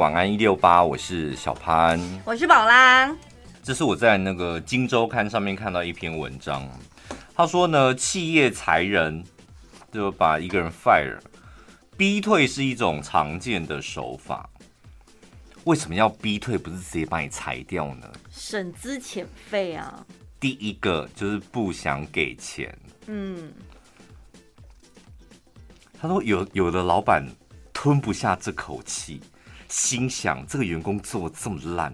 晚安一六八，我是小潘，我是宝拉。这是我在那个《金周刊》上面看到一篇文章，他说呢，企业裁人就把一个人 fire，逼退是一种常见的手法。为什么要逼退？不是直接把你裁掉呢？省资遣费啊。第一个就是不想给钱。嗯，他说有有的老板吞不下这口气。心想这个员工做这么烂，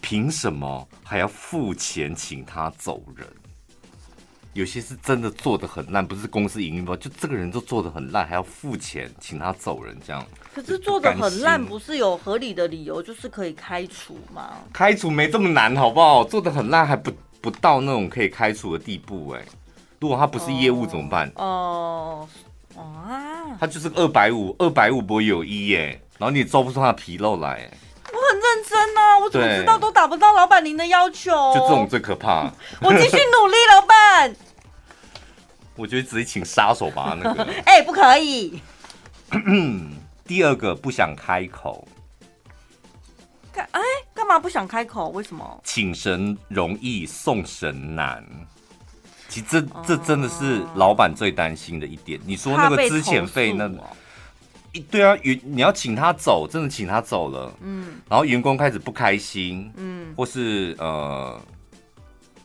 凭什么还要付钱请他走人？有些是真的做的很烂，不是公司营运不好，就这个人都做的很烂，还要付钱请他走人，这样。可是做的很烂，不是有合理的理由，就是可以开除吗？开除没这么难，好不好？做的很烂还不不到那种可以开除的地步，哎，如果他不是业务怎么办？哦哦啊，他就是二百五，二百五不会有一耶。然后你抓不出他的皮肉来，我很认真啊，我怎么知道都达不到老板您的要求？就这种最可怕。我继续努力，老板。我觉得直接请杀手吧，那个。哎、欸，不可以。第二个不想开口。干哎，干嘛不想开口？为什么？请神容易送神难。其实这这真的是老板最担心的一点。你说那个资遣费那。对啊，员你要请他走，真的请他走了，嗯，然后员工开始不开心，嗯，或是呃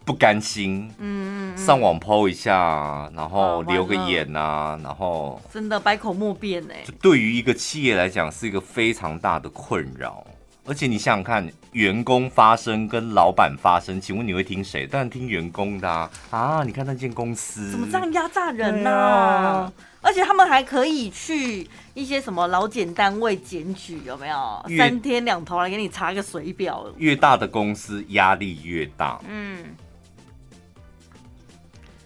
不甘心，嗯，上网 po 一下，然后留个言啊，然后真的百口莫辩哎，就对于一个企业来讲是一个非常大的困扰，而且你想想看，员工发声跟老板发声，请问你会听谁？当然听员工的啊，啊，你看那间公司怎么这样压榨人呢？啊？而且他们还可以去一些什么劳检单位检举，有没有？三天两头来给你查个水表。越大的公司压力越大。嗯，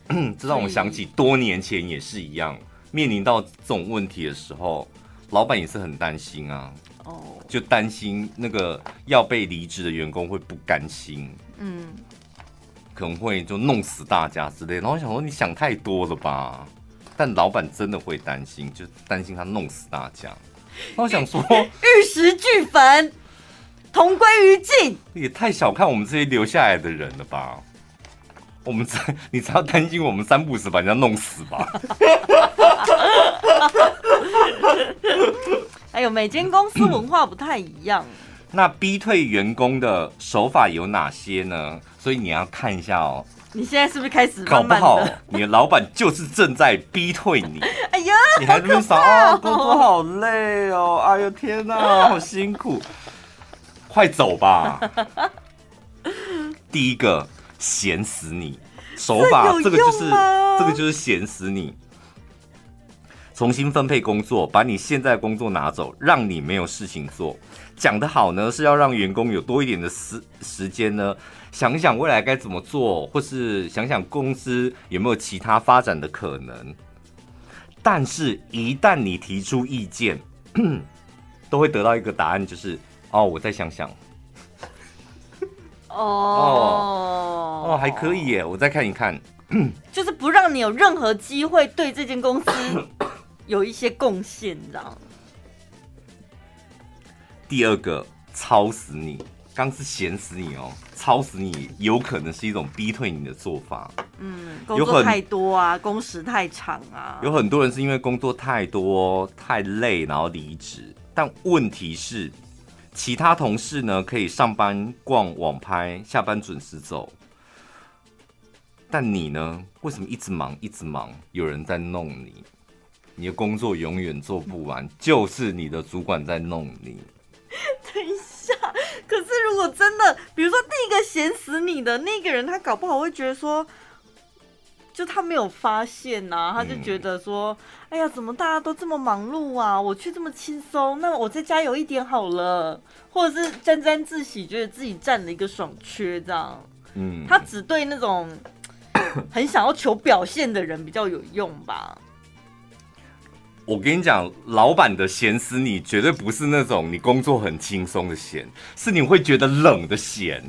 这让我想起多年前也是一样，面临到这种问题的时候，老板也是很担心啊。哦，就担心那个要被离职的员工会不甘心。嗯，可能会就弄死大家之类。然后我想说，你想太多了吧？但老板真的会担心，就担心他弄死大家。我想说，玉石俱焚，同归于尽，也太小看我们这些留下来的人了吧？我们才你只要担心我们三不死把人家弄死吧？还有每间公司文化不太一样。那逼退员工的手法有哪些呢？所以你要看一下哦。你现在是不是开始搞不好你的老板就是正在逼退你？哎呀，你还这么想啊？工作好累哦！哎呦天哪，好辛苦！快走吧！第一个闲死你，手法这，这个就是这个就是闲死你。重新分配工作，把你现在的工作拿走，让你没有事情做。讲得好呢，是要让员工有多一点的时时间呢，想想未来该怎么做，或是想想公司有没有其他发展的可能。但是，一旦你提出意见，都会得到一个答案，就是哦，我再想想。哦哦哦，还可以耶，我再看一看。就是不让你有任何机会对这间公司有一些贡献，你知道吗？第二个，操死你。刚是闲死你哦，操死你，有可能是一种逼退你的做法。嗯，工作太多啊，工时太长啊。有很多人是因为工作太多太累，然后离职。但问题是，其他同事呢，可以上班逛网拍，下班准时走。但你呢？为什么一直忙一直忙？有人在弄你，你的工作永远做不完，就是你的主管在弄你。等一下，可是如果真的，比如说第一个闲死你的那个人，他搞不好会觉得说，就他没有发现呐、啊，他就觉得说，哎呀，怎么大家都这么忙碌啊，我却这么轻松，那我再加油一点好了，或者是沾沾自喜，觉得自己占了一个爽缺，这样，嗯，他只对那种 很想要求表现的人比较有用吧。我跟你讲，老板的闲死你，绝对不是那种你工作很轻松的闲，是你会觉得冷的闲。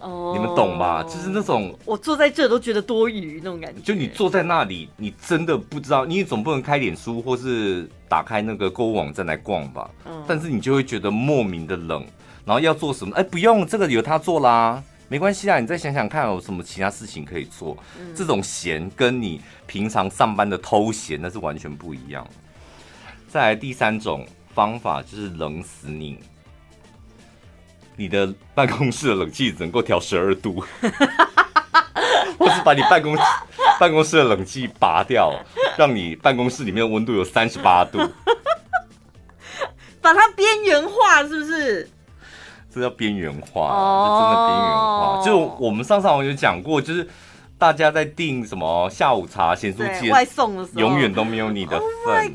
哦，你们懂吧？就是那种我坐在这都觉得多余那种感觉。就你坐在那里，你真的不知道，你总不能开脸书或是打开那个购物网站来逛吧？嗯。但是你就会觉得莫名的冷，然后要做什么？哎，不用，这个有他做啦，没关系啊。你再想想看，有什么其他事情可以做？嗯。这种闲跟你平常上班的偷闲那是完全不一样。再来第三种方法就是冷死你。你的办公室的冷气只能够调十二度，或是把你办公办公室的冷气拔掉，让你办公室里面的温度有三十八度，把它边缘化，是不是？这叫边缘化，这真的边缘化。就我们上上有讲过，就是大家在订什么下午茶、咸酥鸡外送的时候，永远都没有你的份。Oh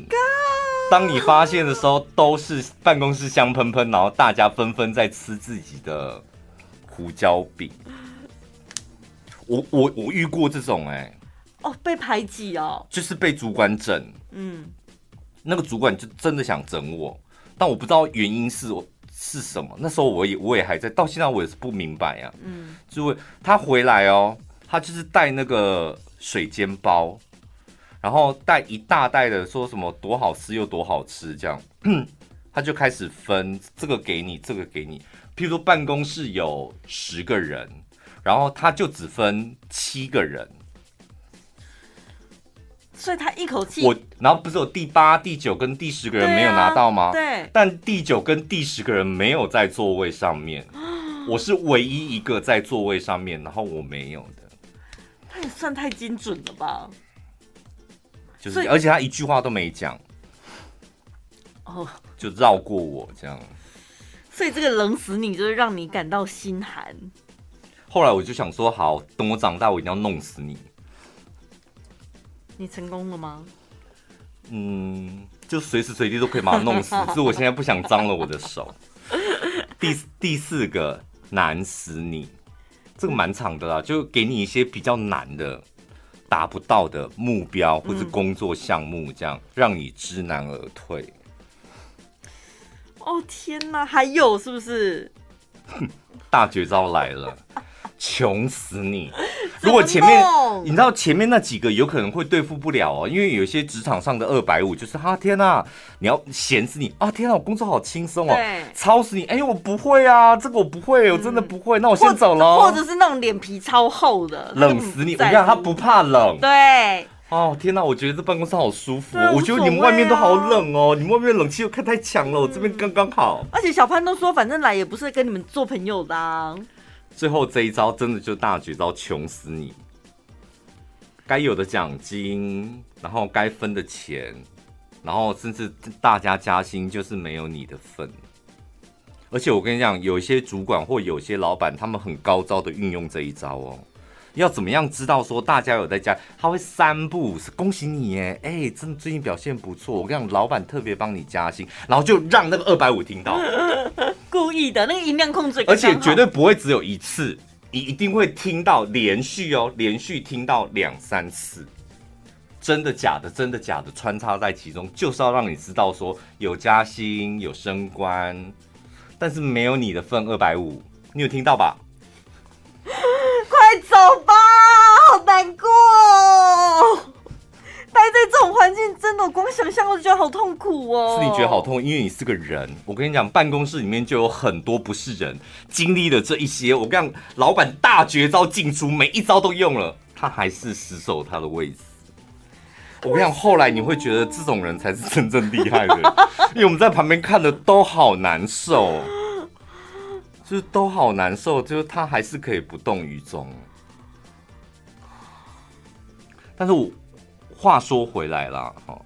当你发现的时候，都是办公室香喷喷，然后大家纷纷在吃自己的胡椒饼。我我我遇过这种哎、欸，哦，被排挤哦，就是被主管整，嗯，那个主管就真的想整我，但我不知道原因是是什么。那时候我也我也还在，到现在我也是不明白呀、啊，嗯，就他回来哦，他就是带那个水煎包。然后带一大袋的，说什么多好吃又多好吃，这样，他就开始分这个给你，这个给你。譬如说办公室有十个人，然后他就只分七个人，所以他一口气我，然后不是有第八、第九跟第十个人没有拿到吗？对啊，对。但第九跟第十个人没有在座位上面，我是唯一一个在座位上面，然后我没有的。他也算太精准了吧？就是，而且他一句话都没讲，哦，就绕过我这样。所以这个冷死你，就是让你感到心寒。后来我就想说，好，等我长大，我一定要弄死你。你成功了吗？嗯，就随时随地都可以把它弄死，只是我现在不想脏了我的手。第第四个难死你，这个蛮长的啦，就给你一些比较难的。达不到的目标或者工作项目，这样、嗯、让你知难而退。哦天哪，还有是不是？大绝招来了！穷死你！如果前面你知道前面那几个有可能会对付不了哦，因为有些职场上的二百五就是哈天呐，你要闲死你啊天呐，我工作好轻松哦，操死你！哎呦我不会啊，这个我不会，我真的不会，嗯、那我先走了。或者是那种脸皮超厚的，冷死你！我看他不怕冷。对。哦天呐，我觉得这办公室好舒服哦，我觉得你们外面都好冷哦，你们外面冷气又开太强了，我这边刚刚好。而且小潘都说，反正来也不是跟你们做朋友的、啊。最后这一招真的就大绝招，穷死你！该有的奖金，然后该分的钱，然后甚至大家加薪，就是没有你的份。而且我跟你讲，有一些主管或有些老板，他们很高招的运用这一招哦。要怎么样知道说大家有在家？他会三步，恭喜你耶！哎，真的最近表现不错。我跟你讲，老板特别帮你加薪，然后就让那个二百五听到，故意的那个音量控制，而且绝对不会只有一次，你一定会听到连续哦，连续听到两三次，真的假的？真的假的？穿插在其中，就是要让你知道说有加薪有升官，但是没有你的份二百五，你有听到吧？快走吧，好难过！待在这种环境，真的光想象我就觉得好痛苦哦。是你觉得好痛，因为你是个人。我跟你讲，办公室里面就有很多不是人，经历了这一些。我跟你讲，老板大绝招进出，每一招都用了，他还是死守他的位置。我跟你讲，后来你会觉得这种人才是真正厉害的，因为我们在旁边看的都好难受。就是都好难受，就是他还是可以不动于衷。但是我话说回来了，哈，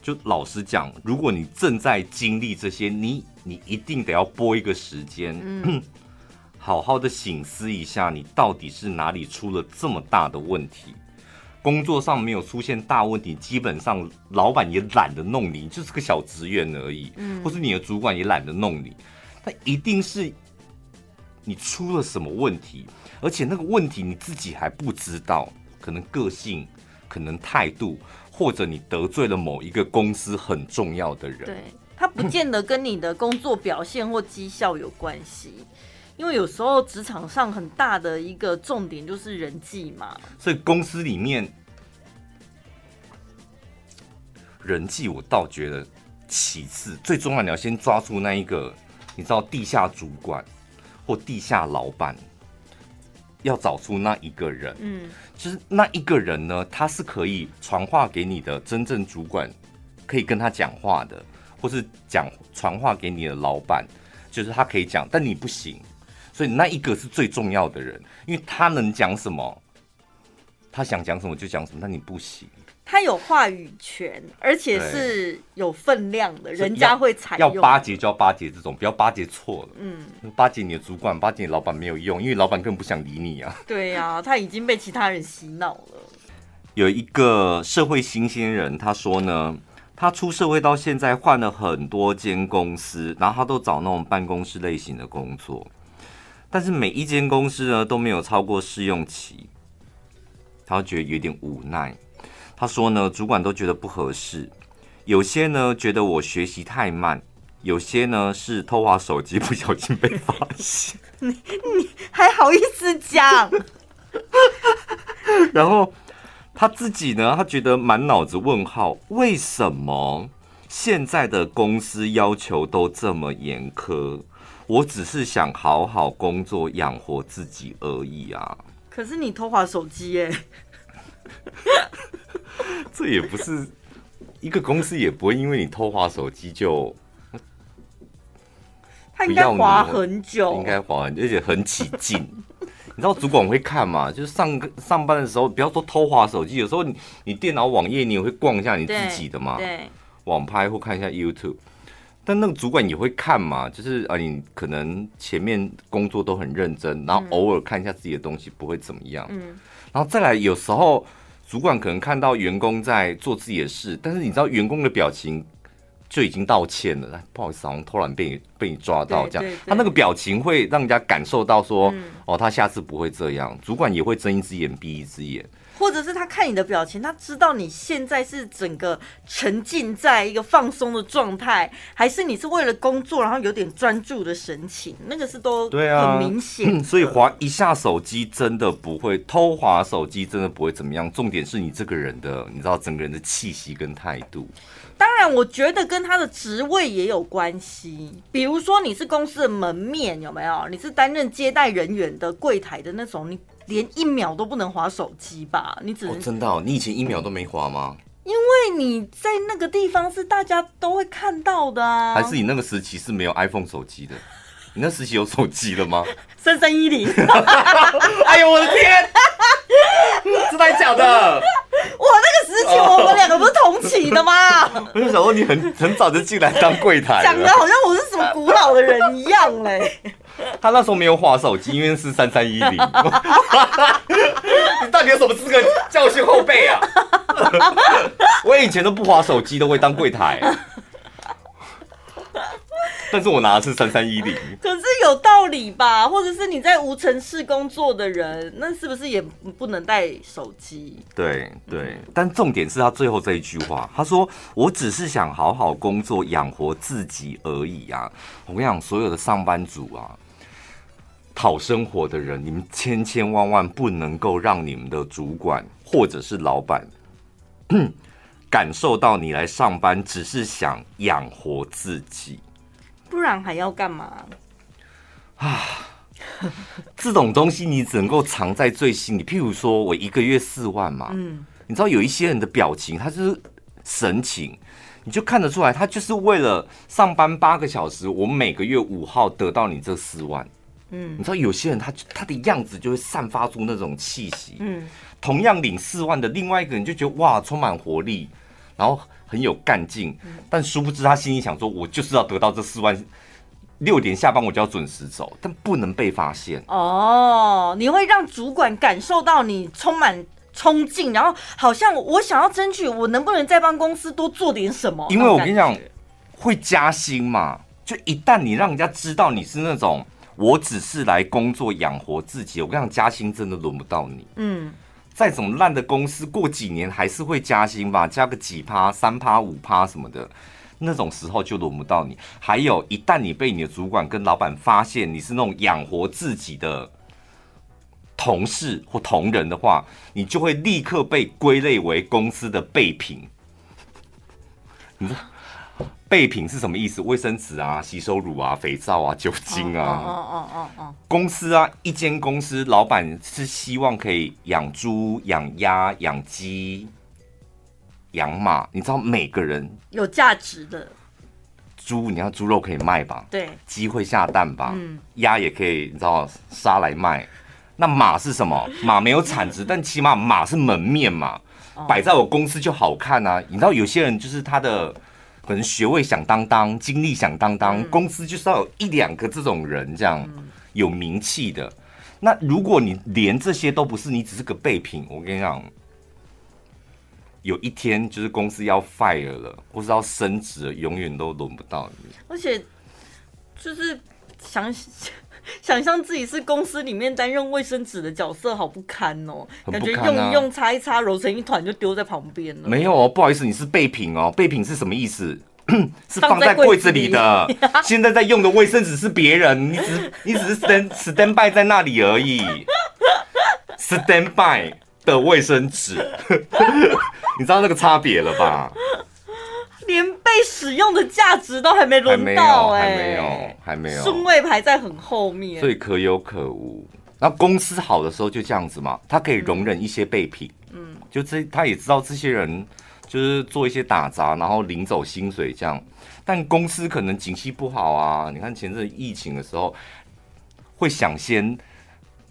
就老实讲，如果你正在经历这些，你你一定得要拨一个时间，嗯，好好的醒思一下，你到底是哪里出了这么大的问题？工作上没有出现大问题，基本上老板也懒得弄你，就是个小职员而已，嗯，或是你的主管也懒得弄你，他一定是。你出了什么问题？而且那个问题你自己还不知道，可能个性，可能态度，或者你得罪了某一个公司很重要的人。对，他不见得跟你的工作表现或绩效有关系，因为有时候职场上很大的一个重点就是人际嘛。所以公司里面人际，我倒觉得其次，最重要你要先抓住那一个，你知道地下主管或地下老板。要找出那一个人，嗯，就是那一个人呢，他是可以传话给你的真正主管，可以跟他讲话的，或是讲传话给你的老板，就是他可以讲，但你不行，所以那一个是最重要的人，因为他能讲什么，他想讲什么就讲什么，但你不行。他有话语权，而且是有分量的，人家会采用。要巴结就要巴结这种，不要巴结错了。嗯，巴结你的主管，巴结你老板没有用，因为老板根本不想理你啊。对呀、啊，他已经被其他人洗脑了。有一个社会新鲜人，他说呢，他出社会到现在换了很多间公司，然后他都找那种办公室类型的工作，但是每一间公司呢都没有超过试用期，他觉得有点无奈。他说呢，主管都觉得不合适，有些呢觉得我学习太慢，有些呢是偷滑手机不小心被发现。你你还好意思讲？然后他自己呢，他觉得满脑子问号，为什么现在的公司要求都这么严苛？我只是想好好工作养活自己而已啊。可是你偷滑手机耶。这也不是一个公司，也不会因为你偷滑手机就他应该滑很久，应该滑很久，而且很起劲。你知道主管会看嘛？就是上上班的时候，不要说偷滑手机，有时候你你电脑网页你也会逛一下你自己的嘛，对，网拍或看一下 YouTube。但那个主管也会看嘛，就是啊，你可能前面工作都很认真，然后偶尔看一下自己的东西，不会怎么样。嗯，然后再来有时候。主管可能看到员工在做自己的事，但是你知道员工的表情就已经道歉了，不好意思，好像偷懒被你被你抓到这样，他那个表情会让人家感受到说，嗯、哦，他下次不会这样。主管也会睁一只眼闭一只眼。或者是他看你的表情，他知道你现在是整个沉浸在一个放松的状态，还是你是为了工作，然后有点专注的神情，那个是都对啊很明显。所以滑一下手机真的不会偷滑手机，真的不会怎么样。重点是你这个人的，你知道整个人的气息跟态度。当然，我觉得跟他的职位也有关系。比如说你是公司的门面，有没有？你是担任接待人员的柜台的那种，你。连一秒都不能划手机吧？你只能、哦、真的、哦？你以前一秒都没划吗？因为你在那个地方是大家都会看到的啊。还是你那个时期是没有 iPhone 手机的？你那时期有手机了吗？三三一零。哎呦我的天！真的假的？我那个时期我们两个不是同期的吗？我就想说你很很早就进来当柜台，讲的好像我是什么古老的人一样嘞。他那时候没有划手机，因为是三三一零。你到底有什么资格教训后辈啊？我以前都不划手机，都会当柜台。但是我拿的是三三一零。可是有道理吧？或者是你在无尘室工作的人，那是不是也不能带手机？对对，但重点是他最后这一句话，他说：“我只是想好好工作养活自己而已啊！”我跟你讲，所有的上班族啊。讨生活的人，你们千千万万不能够让你们的主管或者是老板感受到你来上班只是想养活自己，不然还要干嘛啊？这种东西你只能够藏在最心里。譬如说我一个月四万嘛，嗯，你知道有一些人的表情，他就是神情，你就看得出来，他就是为了上班八个小时，我每个月五号得到你这四万。嗯，你知道有些人他他的样子就会散发出那种气息。嗯，同样领四万的另外一个人就觉得哇，充满活力，然后很有干劲。但殊不知他心里想说，我就是要得到这四万，六点下班我就要准时走，但不能被发现。哦，你会让主管感受到你充满冲劲，然后好像我想要争取，我能不能再帮公司多做点什么？因为我跟你讲，会加薪嘛，就一旦你让人家知道你是那种。我只是来工作养活自己，我跟你讲，加薪真的轮不到你。嗯，再怎么烂的公司，过几年还是会加薪吧，加个几趴、三趴、五趴什么的。那种时候就轮不到你。还有，一旦你被你的主管跟老板发现你是那种养活自己的同事或同仁的话，你就会立刻被归类为公司的备品。你说备品是什么意思？卫生纸啊、洗手乳啊、肥皂啊、酒精啊。哦哦哦哦。公司啊，一间公司老板是希望可以养猪、养鸭、养鸡、养马。你知道每个人有价值的猪，你看猪肉可以卖吧？对。鸡会下蛋吧？嗯。鸭也可以，你知道杀来卖。那马是什么？马没有产值，但起码马是门面嘛，摆在我公司就好看啊。你知道有些人就是他的可能学位响当当，经历响当当，公司就是要有一两个这种人这样有名气的。那如果你连这些都不是，你只是个备品，我跟你讲，有一天就是公司要 fire 了，或是要升职了，永远都轮不到你。而且就是想。想象自己是公司里面担任卫生纸的角色，好不堪哦！感觉用一用擦一擦，揉成一团就丢在旁边了。没有哦，不好意思，你是备品哦。备品是什么意思？是放在柜子里的。现在在用的卫生纸是别人，你只你只是 stand stand by 在那里而已。stand by 的卫生纸，你知道那个差别了吧？连被使用的价值都还没轮到哎、欸，还没有，还没有，顺位排在很后面，所以可有可无。那公司好的时候就这样子嘛，他可以容忍一些备品，嗯，就这他也知道这些人就是做一些打杂，然后领走薪水这样。但公司可能景气不好啊，你看前阵疫情的时候，会想先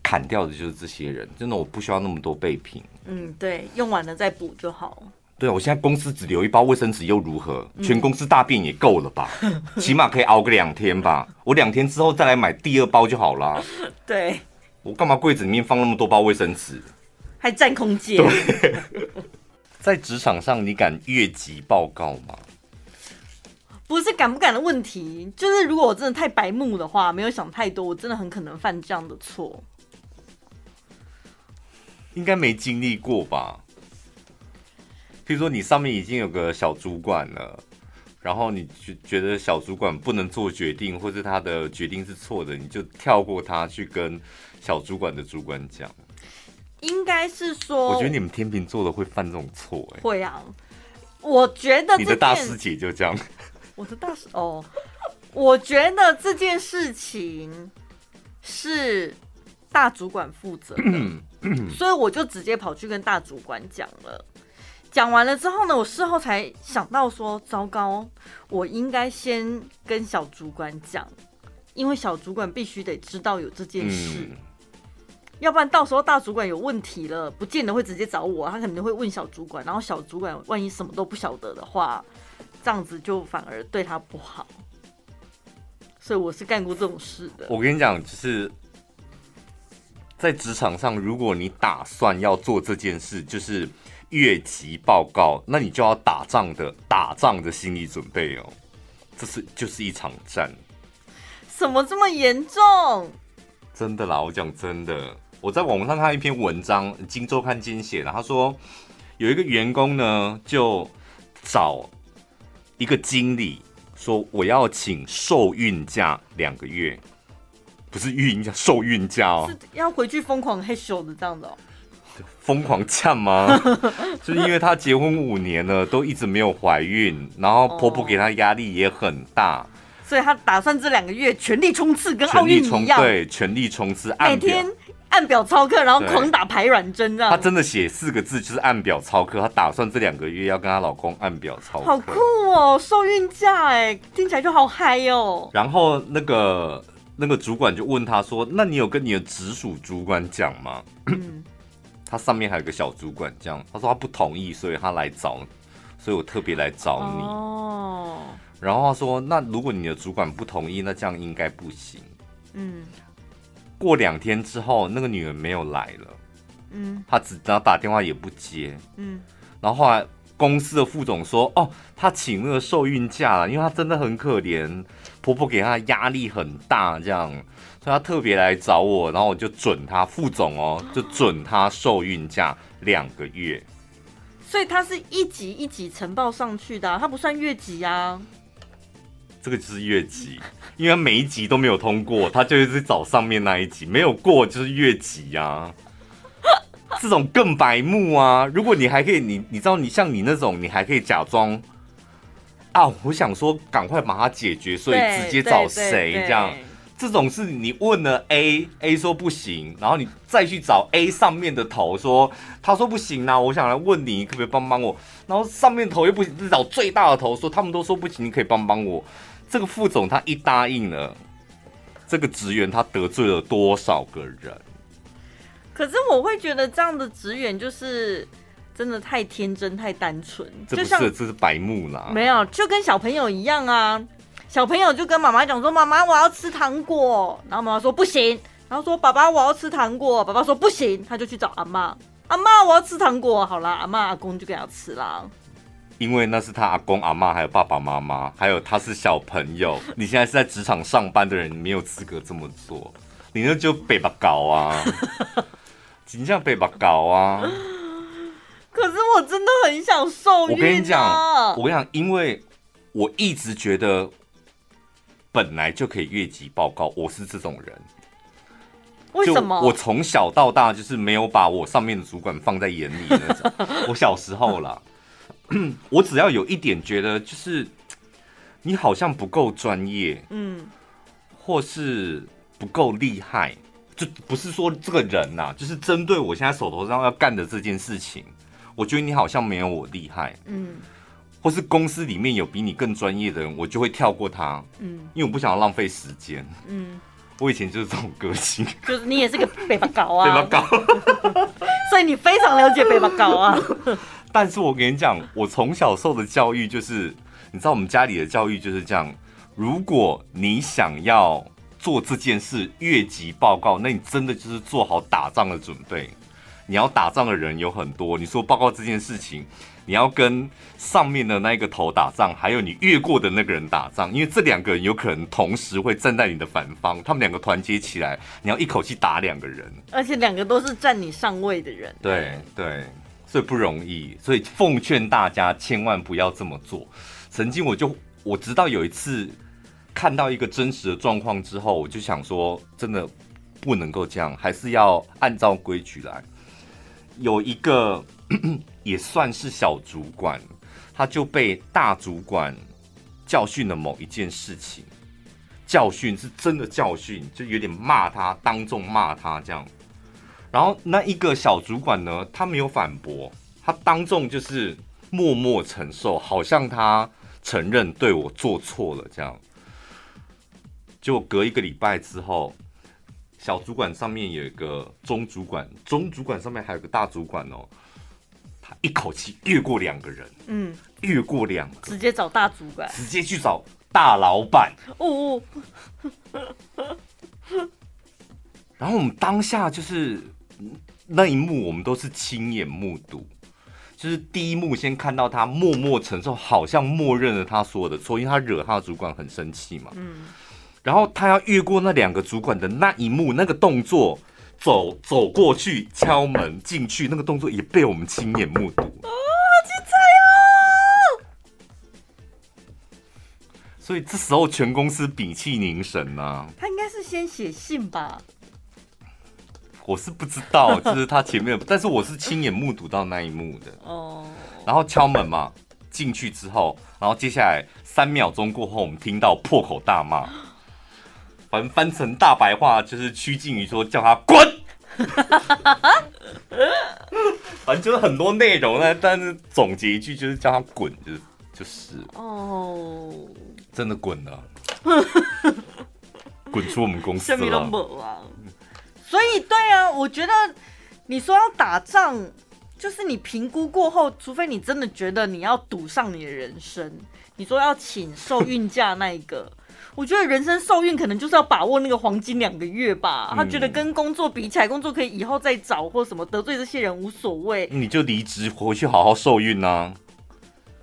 砍掉的就是这些人，真的我不需要那么多备品，嗯，对，用完了再补就好。对啊，我现在公司只留一包卫生纸又如何？全公司大便也够了吧？嗯、起码可以熬个两天吧。我两天之后再来买第二包就好了。对，我干嘛柜子里面放那么多包卫生纸？还占空间。在职场上，你敢越级报告吗？不是敢不敢的问题，就是如果我真的太白目的话，没有想太多，我真的很可能犯这样的错。应该没经历过吧？譬如说，你上面已经有个小主管了，然后你觉觉得小主管不能做决定，或是他的决定是错的，你就跳过他去跟小主管的主管讲。应该是说，我觉得你们天秤座的会犯这种错，哎，会啊。我觉得你的大师姐就这样。我的大师哦，我觉得这件事情是大主管负责的，所以我就直接跑去跟大主管讲了。讲完了之后呢，我事后才想到说，糟糕，我应该先跟小主管讲，因为小主管必须得知道有这件事，嗯、要不然到时候大主管有问题了，不见得会直接找我，他肯定会问小主管，然后小主管万一什么都不晓得的话，这样子就反而对他不好。所以我是干过这种事的。我跟你讲，就是在职场上，如果你打算要做这件事，就是。越级报告，那你就要打仗的打仗的心理准备哦，这是就是一场战。什么这么严重？真的啦，我讲真的，我在网上看一篇文章，《金周刊》今天写的，他说有一个员工呢，就找一个经理说，我要请受孕假两个月，不是孕假，受孕假哦，是要回去疯狂嘿咻的这样的哦。疯狂呛吗？就是因为她结婚五年了，都一直没有怀孕，然后婆婆给她压力也很大，所以她打算这两个月全力冲刺，跟奥运一样，对，全力冲刺，每天按表操课，然后狂打排卵针，这样。她真的写四个字，就是按表操课。她打算这两个月要跟她老公按表操课，好酷哦！受孕假，哎，听起来就好嗨哦。然后那个那个主管就问她说：“那你有跟你的直属主管讲吗？”嗯。他上面还有个小主管，这样他说他不同意，所以他来找，所以我特别来找你。哦。然后他说，那如果你的主管不同意，那这样应该不行。嗯。过两天之后，那个女人没有来了。嗯。他只然后打电话也不接。嗯。然后后来公司的副总说，哦，他请那个受孕假了，因为他真的很可怜，婆婆给他压力很大，这样。他特别来找我，然后我就准他副总哦，就准他受孕假两个月。所以他是一级一级呈报上去的，啊，他不算越级啊。这个就是越级，因为每一级都没有通过，他就是找上面那一级，没有过就是越级啊。这种更白目啊！如果你还可以，你你知道，你像你那种，你还可以假装啊，我想说赶快把它解决，所以直接找谁这样。这种是你问了 A，A 说不行，然后你再去找 A 上面的头说，他说不行啊，我想来问你，可不可以帮帮我？然后上面头又不行，找最大的头说，他们都说不行，你可以帮帮我。这个副总他一答应了，这个职员他得罪了多少个人？可是我会觉得这样的职员就是真的太天真、太单纯，这不是，这是白目啦。没有，就跟小朋友一样啊。小朋友就跟妈妈讲说：“妈妈，我要吃糖果。”然后妈妈说：“不行。”然后说：“爸爸，我要吃糖果。”爸爸说：“不行。”他就去找阿妈：“阿妈，我要吃糖果。”好啦，阿妈阿公就给他吃啦。因为那是他阿公阿妈，还有爸爸妈妈，还有他是小朋友。你现在是在职场上班的人，你没有资格这么做。你那就北巴搞啊，你这样北巴搞啊。可是我真的很想受孕啊。我跟你讲，我跟你讲，因为我一直觉得。本来就可以越级报告，我是这种人。为什么？我从小到大就是没有把我上面的主管放在眼里那种。我小时候啦，我只要有一点觉得就是你好像不够专业，嗯，或是不够厉害，就不是说这个人呐，就是针对我现在手头上要干的这件事情，我觉得你好像没有我厉害，嗯。或是公司里面有比你更专业的人，我就会跳过他。嗯，因为我不想要浪费时间。嗯，我以前就是这种个性。就是你也是个北巴高啊。北巴高。所以你非常了解北巴高啊。但是我跟你讲，我从小受的教育就是，你知道我们家里的教育就是这样：如果你想要做这件事越级报告，那你真的就是做好打仗的准备。你要打仗的人有很多，你说报告这件事情。你要跟上面的那个头打仗，还有你越过的那个人打仗，因为这两个人有可能同时会站在你的反方，他们两个团结起来，你要一口气打两个人，而且两个都是占你上位的人。对对，所以不容易，所以奉劝大家千万不要这么做。曾经我就我直到有一次看到一个真实的状况之后，我就想说，真的不能够这样，还是要按照规矩来。有一个。也算是小主管，他就被大主管教训了某一件事情，教训是真的教训，就有点骂他，当众骂他这样。然后那一个小主管呢，他没有反驳，他当众就是默默承受，好像他承认对我做错了这样。就隔一个礼拜之后，小主管上面有一个中主管，中主管上面还有个大主管哦。一口气越过两个人，嗯，越过两个，直接找大主管，直接去找大老板。哦，然后我们当下就是那一幕，我们都是亲眼目睹。就是第一幕先看到他默默承受，好像默认了他所有的错，因为他惹他的主管很生气嘛。嗯，然后他要越过那两个主管的那一幕，那个动作。走走过去敲门进去，那个动作也被我们亲眼目睹。哦，好精彩哦！所以这时候全公司屏气凝神呐、啊。他应该是先写信吧？我是不知道，就是他前面，但是我是亲眼目睹到那一幕的。哦。然后敲门嘛，进去之后，然后接下来三秒钟过后，我们听到破口大骂。反正翻成大白话就是趋近于说叫他滚，反正就是很多内容呢，但是总结一句就是叫他滚，就是就是哦，真的滚了，滚出我们公司了。所以对啊，我觉得你说要打仗，就是你评估过后，除非你真的觉得你要赌上你的人生，你说要请受孕假那一个。我觉得人生受孕可能就是要把握那个黄金两个月吧。他觉得跟工作比起来，工作可以以后再找或什么，得罪这些人无所谓。你就离职回去好好受孕啊。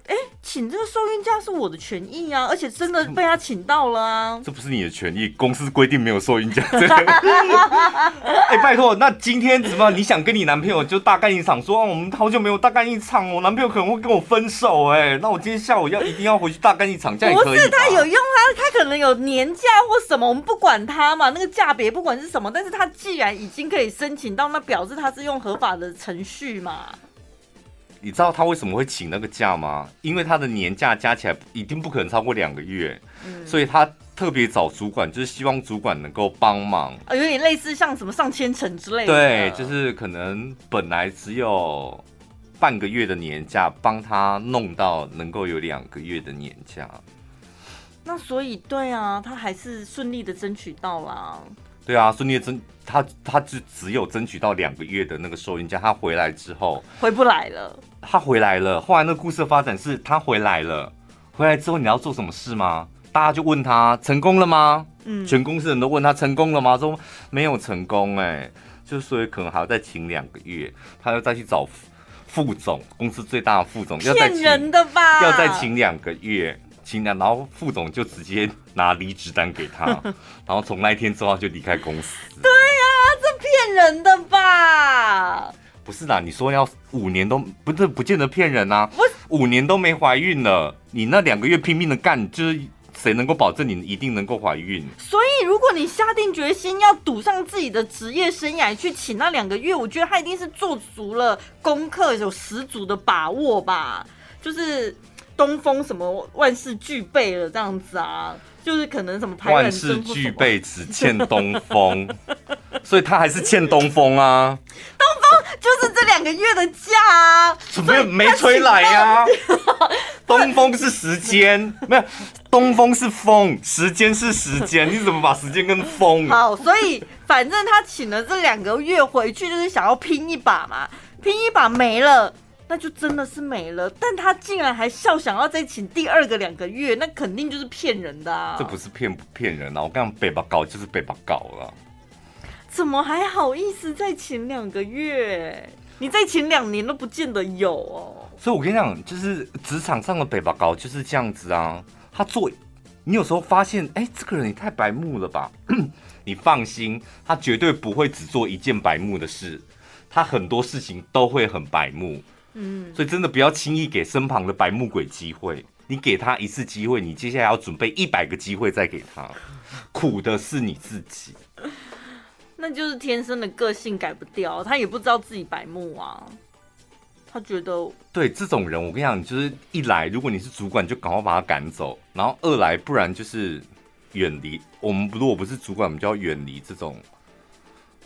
哎、欸，请这个收孕假是我的权益啊，而且真的被他请到了啊。这不是你的权益，公司规定没有收孕假。哎、欸，拜托，那今天怎么你想跟你男朋友就大干一场说，说、啊、我们好久没有大干一场，我男朋友可能会跟我分手、欸，哎，那我今天下午要一定要回去大干一场，这样也可以。不是他有用，他他可能有年假或什么，我们不管他嘛，那个价别不管是什么，但是他既然已经可以申请到，那表示他是用合法的程序嘛。你知道他为什么会请那个假吗？因为他的年假加起来一定不可能超过两个月，嗯，所以他特别找主管，就是希望主管能够帮忙。啊，有点类似像什么上千层之类的。对，就是可能本来只有半个月的年假，帮他弄到能够有两个月的年假。那所以，对啊，他还是顺利的争取到了。对啊，顺利的争，他他就只有争取到两个月的那个收银假。他回来之后回不来了。他回来了，后来那个故事的发展是他回来了，回来之后你要做什么事吗？大家就问他成功了吗？嗯，全公司人都问他成功了吗？说没有成功，哎，就所以可能还要再请两个月，他要再去找副总，公司最大的副总，要再请，骗人的吧？要再请两个月，然后副总就直接拿离职单给他，然后从那一天之后就离开公司。对呀、啊，这骗人的吧？不是啦，你说要五年都不是不见得骗人啊。五年都没怀孕了，你那两个月拼命的干，就是谁能够保证你一定能够怀孕？所以如果你下定决心要赌上自己的职业生涯去请那两个月，我觉得他一定是做足了功课，有十足的把握吧。就是东风什么万事俱备了这样子啊。就是可能什么万事俱备，只欠东风，所以他还是欠东风啊。东风就是这两个月的假啊，怎么没吹来呀、啊？东风是时间，没有东风是风，时间是时间，你怎么把时间跟风？好，所以反正他请了这两个月回去，就是想要拼一把嘛，拼一把没了。那就真的是没了，但他竟然还笑想要再请第二个两个月，那肯定就是骗人的啊！这不是骗不骗人啊？我刚刚北巴搞就是北巴搞了，怎么还好意思再请两个月？你再请两年都不见得有哦。所以我跟你讲，就是职场上的北巴高就是这样子啊。他做，你有时候发现，哎，这个人也太白目了吧？你放心，他绝对不会只做一件白目的事，他很多事情都会很白目。嗯，所以真的不要轻易给身旁的白目鬼机会。你给他一次机会，你接下来要准备一百个机会再给他，苦的是你自己。那就是天生的个性改不掉，他也不知道自己白目啊。他觉得，对这种人，我跟你讲，就是一来，如果你是主管，就赶快把他赶走；然后二来，不然就是远离。我们如果不是主管，我们就要远离这种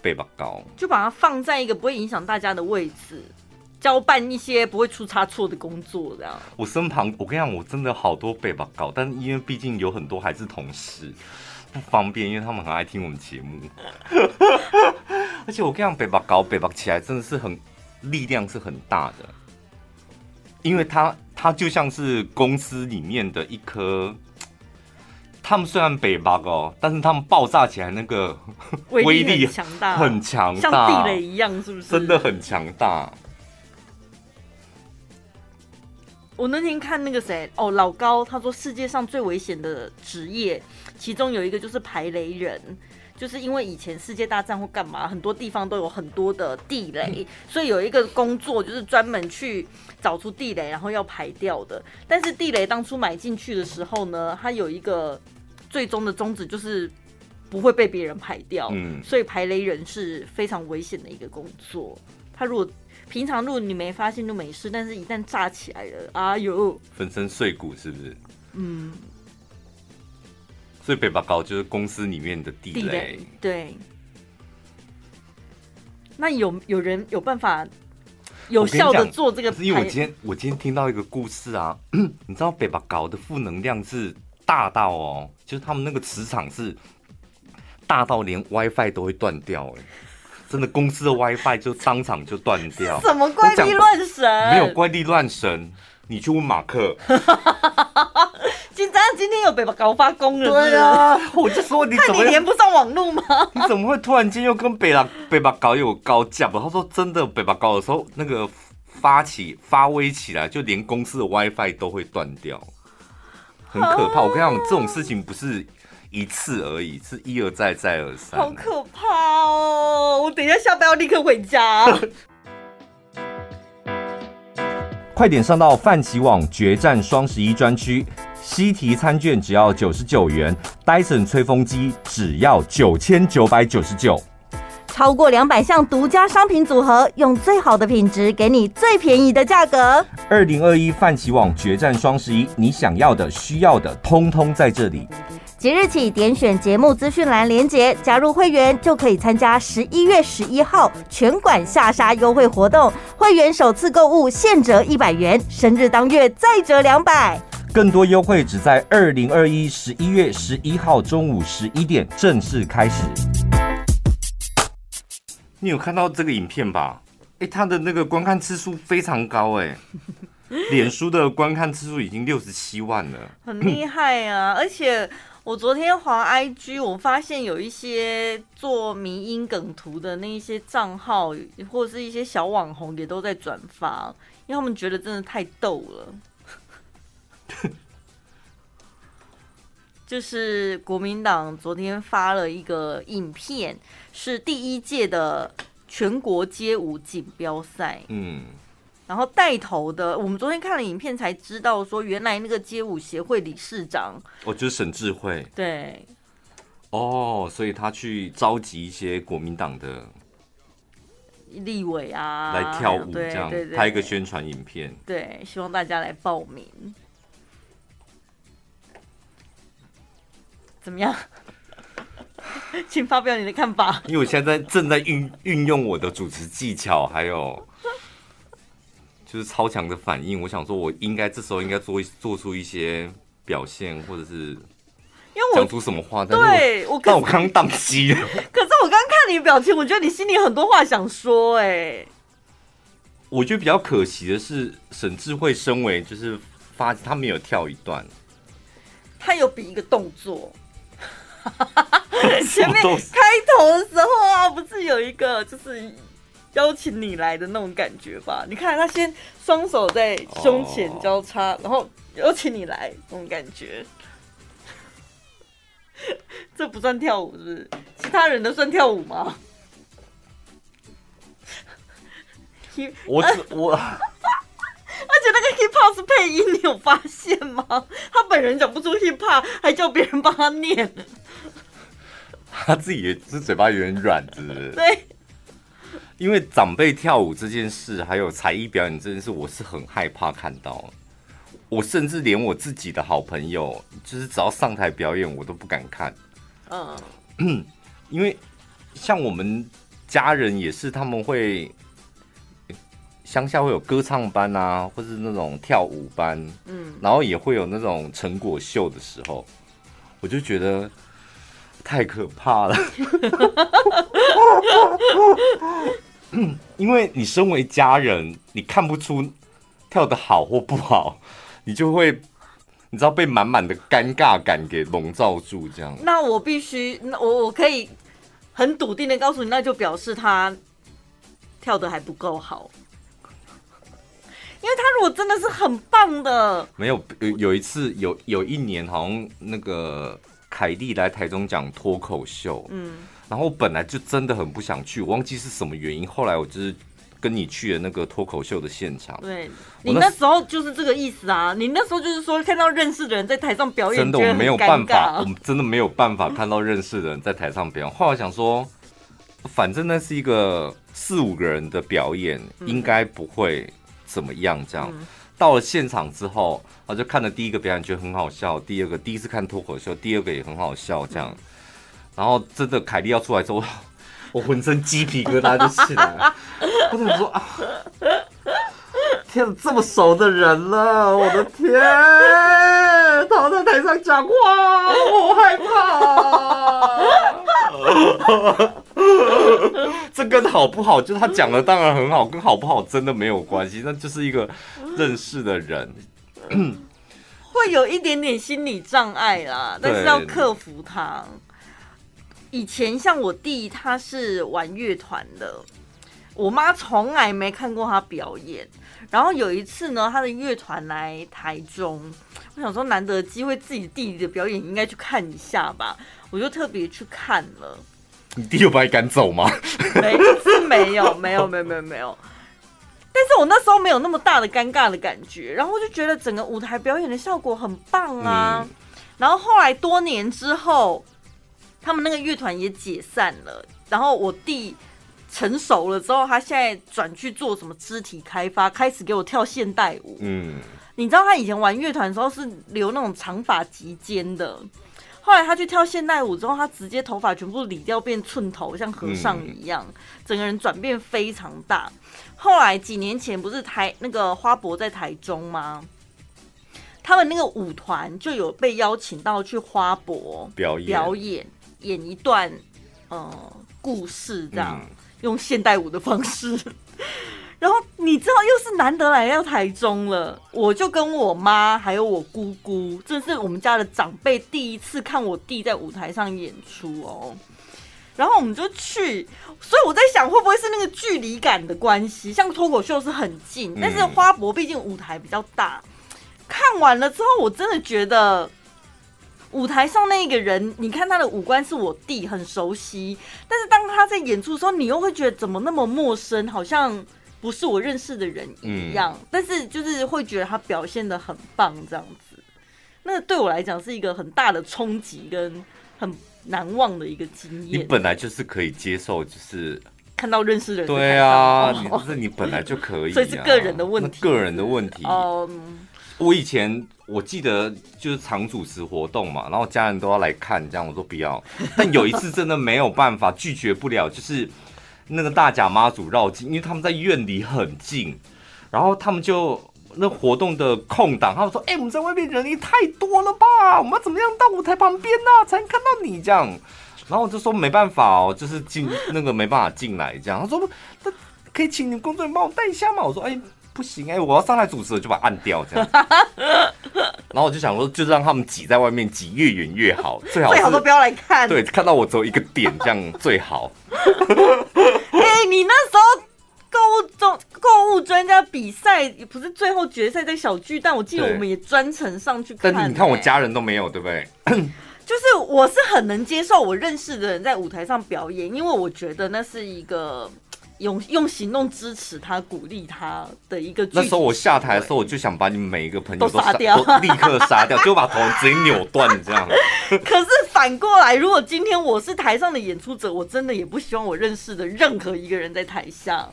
背把高，就把它放在一个不会影响大家的位置。交办一些不会出差错的工作，这样。我身旁，我跟你讲，我真的好多北巴搞，但因为毕竟有很多还是同事，不方便，因为他们很爱听我们节目。而且我跟你讲，北巴搞北巴起来真的是很力量是很大的，因为他他就像是公司里面的一颗，他们虽然北巴哦，但是他们爆炸起来那个 威力很强大，很强大，像地雷一样，是不是？真的很强大。我那天看那个谁哦，老高他说世界上最危险的职业，其中有一个就是排雷人，就是因为以前世界大战或干嘛，很多地方都有很多的地雷，所以有一个工作就是专门去找出地雷，然后要排掉的。但是地雷当初买进去的时候呢，它有一个最终的宗旨就是不会被别人排掉，嗯，所以排雷人是非常危险的一个工作。他如果平常路你没发现就没事，但是一旦炸起来了，哎呦，粉身碎骨是不是？嗯。所以北巴高就是公司里面的地雷。地雷对。那有有人有办法有效的做这个？是因为我今天我今天听到一个故事啊，你知道北巴高的负能量是大到哦，就是他们那个磁场是大到连 WiFi 都会断掉哎。真的，公司的 WiFi 就当场就断掉。什么怪力乱神？没有怪力乱神，你去问马克。今咱，今天有北巴高发功了。对啊，我就说你 怎么你连不上网络吗？你怎么会突然间又跟北巴北巴高有高架？他说真的，北巴高的时候那个发起发威起来，就连公司的 WiFi 都会断掉，很可怕。我跟你讲，这种事情不是一次而已，是一而再再而三。好可怕哦！我等一下下班要立刻回家。快点上到泛起网决战双十一专区，西提餐券只要九十九元，Dyson 吹风机只要九千九百九十九。超过两百项独家商品组合，用最好的品质给你最便宜的价格。二零二一泛起网决战双十一，你想要的、需要的，通通在这里。即日起点选节目资讯栏连结，加入会员就可以参加十一月十一号全馆下杀优惠活动。会员首次购物现折一百元，生日当月再折两百。更多优惠只在二零二一十一月十一号中午十一点正式开始。你有看到这个影片吧？哎，他的那个观看次数非常高哎，脸书的观看次数已经六十七万了，很厉害啊！而且我昨天滑 IG，我发现有一些做迷音梗图的那一些账号，或者是一些小网红也都在转发，因为他们觉得真的太逗了。就是国民党昨天发了一个影片，是第一届的全国街舞锦标赛。嗯，然后带头的，我们昨天看了影片才知道，说原来那个街舞协会理事长，哦，就是沈智慧。对，哦，所以他去召集一些国民党的立委啊来跳舞，这样拍一个宣传影片。对，希望大家来报名。怎么样？请发表你的看法。因为我现在正在运运用我的主持技巧，还有就是超强的反应。我想说，我应该这时候应该做做出一些表现，或者是因为讲出什么话。对我，但我刚刚宕机了。可是我刚刚看你的表情，我觉得你心里很多话想说。哎，我觉得比较可惜的是，沈智慧身为就是发，他没有跳一段，他有比一个动作。前面开头的时候啊，不是有一个就是邀请你来的那种感觉吧？你看他先双手在胸前交叉，然后邀请你来那种感觉，这不算跳舞是不是？其他人的算跳舞吗？我我，而且那个 hip hop 是配音，你有发现吗？他本人讲不出 hip hop，还叫别人帮他念。他自己也是嘴巴有点软，是不是？对。因为长辈跳舞这件事，还有才艺表演这件事，我是很害怕看到。我甚至连我自己的好朋友，就是只要上台表演，我都不敢看。嗯。因为像我们家人也是，他们会乡下会有歌唱班啊，或是那种跳舞班，嗯，然后也会有那种成果秀的时候，我就觉得。太可怕了，因为你身为家人，你看不出跳的好或不好，你就会你知道被满满的尴尬感给笼罩住，这样。那我必须，那我我可以很笃定的告诉你，那就表示他跳的还不够好，因为他如果真的是很棒的，没有有有一次有有一年好像那个。凯莉来台中讲脱口秀，嗯，然后我本来就真的很不想去，我忘记是什么原因。后来我就是跟你去了那个脱口秀的现场，对，你那时候就是这个意思啊。你那时候就是说看到认识的人在台上表演，真的我没有办法，我们真的没有办法看到认识的人在台上表演。后来想说，反正那是一个四五个人的表演，应该不会怎么样，这样。嗯到了现场之后，我就看了第一个表演，觉得很好笑。第二个第一次看脱口秀，第二个也很好笑，这样。然后真的凯莉要出来之后，我浑身鸡皮疙瘩就起来了。我想说啊，天，这么熟的人了，我的天，他在台上讲话，我害怕。这跟好不好，就是他讲的当然很好，跟好不好真的没有关系，那就是一个认识的人，会有一点点心理障碍啦，但是要克服它。以前像我弟，他是玩乐团的，我妈从来没看过他表演。然后有一次呢，他的乐团来台中，我想说难得机会，自己弟弟的表演应该去看一下吧，我就特别去看了。你弟有把你赶走吗？没，是没有，没有，没有，没有，没有。但是我那时候没有那么大的尴尬的感觉，然后我就觉得整个舞台表演的效果很棒啊。嗯、然后后来多年之后，他们那个乐团也解散了。然后我弟成熟了之后，他现在转去做什么肢体开发，开始给我跳现代舞。嗯，你知道他以前玩乐团的时候是留那种长发及肩的。后来他去跳现代舞之后，他直接头发全部理掉，变寸头，像和尚一样，嗯、整个人转变非常大。后来几年前不是台那个花博在台中吗？他们那个舞团就有被邀请到去花博表演表演，演一段呃故事，这样、嗯、用现代舞的方式。然后你知道又是难得来到台中了，我就跟我妈还有我姑姑，这是我们家的长辈第一次看我弟在舞台上演出哦。然后我们就去，所以我在想会不会是那个距离感的关系，像脱口秀是很近，但是花博毕竟舞台比较大。看完了之后，我真的觉得舞台上那个人，你看他的五官是我弟很熟悉，但是当他在演出的时候，你又会觉得怎么那么陌生，好像。不是我认识的人一样，嗯、但是就是会觉得他表现的很棒，这样子。那对我来讲是一个很大的冲击跟很难忘的一个经验。你本来就是可以接受，就是看到认识的人。对啊，你不是你本来就可以、啊，所以是个人的问题，个人的问题。嗯，我以前我记得就是常主持活动嘛，然后家人都要来看，这样我说不要。但有一次真的没有办法拒绝不了，就是。那个大甲妈祖绕境，因为他们在院里很近，然后他们就那活动的空档，他们说：“哎、我们在外面人也太多了吧？我们要怎么样到舞台旁边呢、才能看到你这样？”然后我就说：“没办法哦，就是进那个没办法进来这样。”他说：“那可以请你们工作人员帮我带一下吗？”我说：“哎、”不行哎、欸，我要上来主持了，就把它按掉这样。然后我就想说，就让他们挤在外面，挤越远越好，最好最好都不要来看。对，看到我只有一个点，这样最好。哎、欸，你那时候购物中购物专家比赛也不是最后决赛在小巨蛋，我记得我们也专程上去看、欸。但你看我家人都没有，对不对？就是我是很能接受我认识的人在舞台上表演，因为我觉得那是一个。用用行动支持他，鼓励他的一个。那时候我下台的时候，我就想把你们每一个朋友都杀掉，都立刻杀掉，就把头直接扭断这样。可是反过来，如果今天我是台上的演出者，我真的也不希望我认识的任何一个人在台下。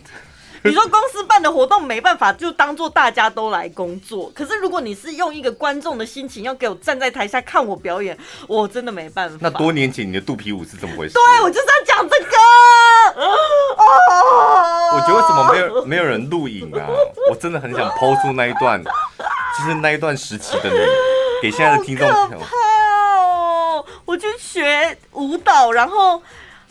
你说公司办的活动没办法，就当做大家都来工作。可是如果你是用一个观众的心情要给我站在台下看我表演，我真的没办法。那多年前你的肚皮舞是怎么回事？对，我就是要讲这个。我觉得为什么没有没有人录影啊？我真的很想抛出那一段，就是那一段时期的你，给现在的听众哦！我就学舞蹈，然后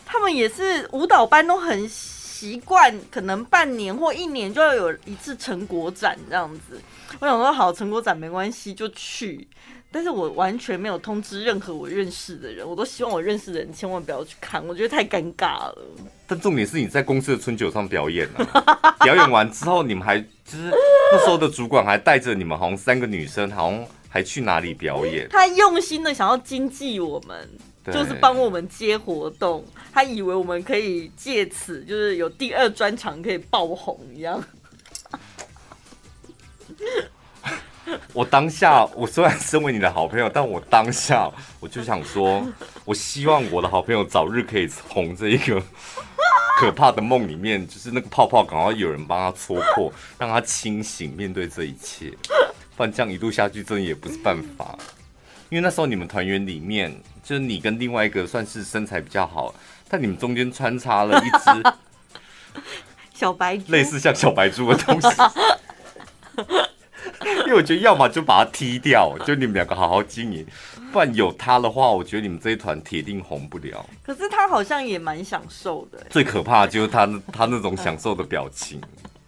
他们也是舞蹈班都很。习惯可能半年或一年就要有一次成果展这样子，我想说好，成果展没关系就去，但是我完全没有通知任何我认识的人，我都希望我认识的人千万不要去看，我觉得太尴尬了。但重点是你在公司的春酒上表演了，表演完之后你们还就是那时候的主管还带着你们，好像三个女生，好像还去哪里表演？他用心的想要经济我们。就是帮我们接活动，他以为我们可以借此就是有第二专场可以爆红一样。我当下，我虽然身为你的好朋友，但我当下我就想说，我希望我的好朋友早日可以从这一个可怕的梦里面，就是那个泡泡，赶快有人帮他戳破，让他清醒面对这一切。不然这样一路下去，真的也不是办法。因为那时候你们团员里面，就是你跟另外一个算是身材比较好，但你们中间穿插了一只 小白猪，类似像小白猪的东西。因为我觉得要么就把他踢掉，就你们两个好好经营，不然有他的话，我觉得你们这一团铁定红不了。可是他好像也蛮享受的。最可怕的就是他他那种享受的表情。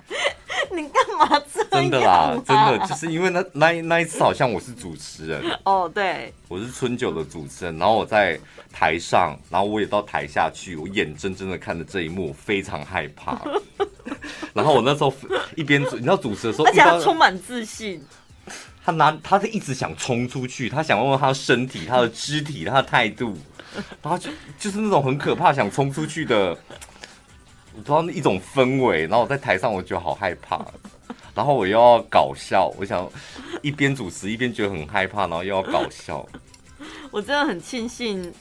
你干嘛这样？真的啦，真的，就是因为那那那一次好像我是主持人哦，对，我是春酒的主持人，然后我在台上，然后我也到台下去，我眼睁睁的看着这一幕，非常害怕。然后我那时候一边你知道主持的时候，而且他充满自信。他拿，他是一直想冲出去，他想问问他的身体、他的肢体、他的态度，然后就就是那种很可怕想冲出去的，我不知道那一种氛围。然后我在台上，我觉得好害怕。然后我又要搞笑，我想一边主持一边觉得很害怕，然后又要搞笑。我真的很庆幸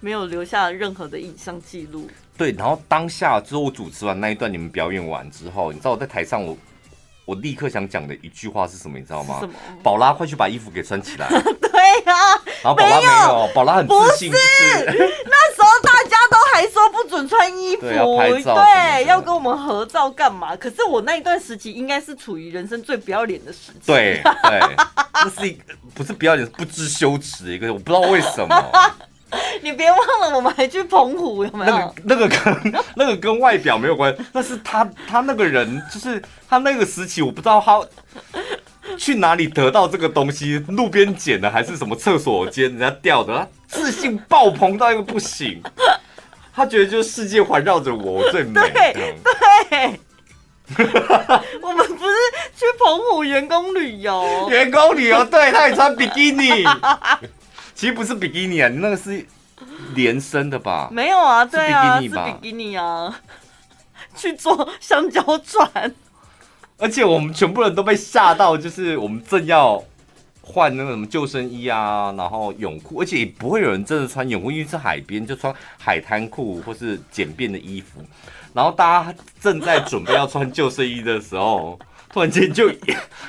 没有留下任何的影像记录。对，然后当下之后我主持完那一段，你们表演完之后，你知道我在台上我。我立刻想讲的一句话是什么？你知道吗？宝拉，快去把衣服给穿起来。对呀、啊，没有，宝拉很自信。不是，那时候大家都还说不准穿衣服，对，要拍照，对，要跟我们合照干嘛？可是我那一段时期应该是处于人生最不要脸的时期。对 对，这是一个不是不要脸，是不知羞耻的一个，我不知道为什么。你别忘了，我们还去澎湖，有没有？那个、那个跟那个跟外表没有关系，那是他他那个人，就是他那个时期，我不知道他去哪里得到这个东西，路边捡的还是什么厕所间人家掉的，他自信爆棚到一个不行，他觉得就是世界环绕着我，我最美。对对，我们不是去澎湖员工旅游，员工旅游，对，他也穿比基尼。其实不是比基尼啊，你那个是连身的吧？没有啊，对啊，是比基尼吧？是比基尼啊，去坐香蕉船，而且我们全部人都被吓到，就是我们正要换那个什么救生衣啊，然后泳裤，而且也不会有人真的穿泳裤，因为是海边，就穿海滩裤或是简便的衣服，然后大家正在准备要穿救生衣的时候。突然间就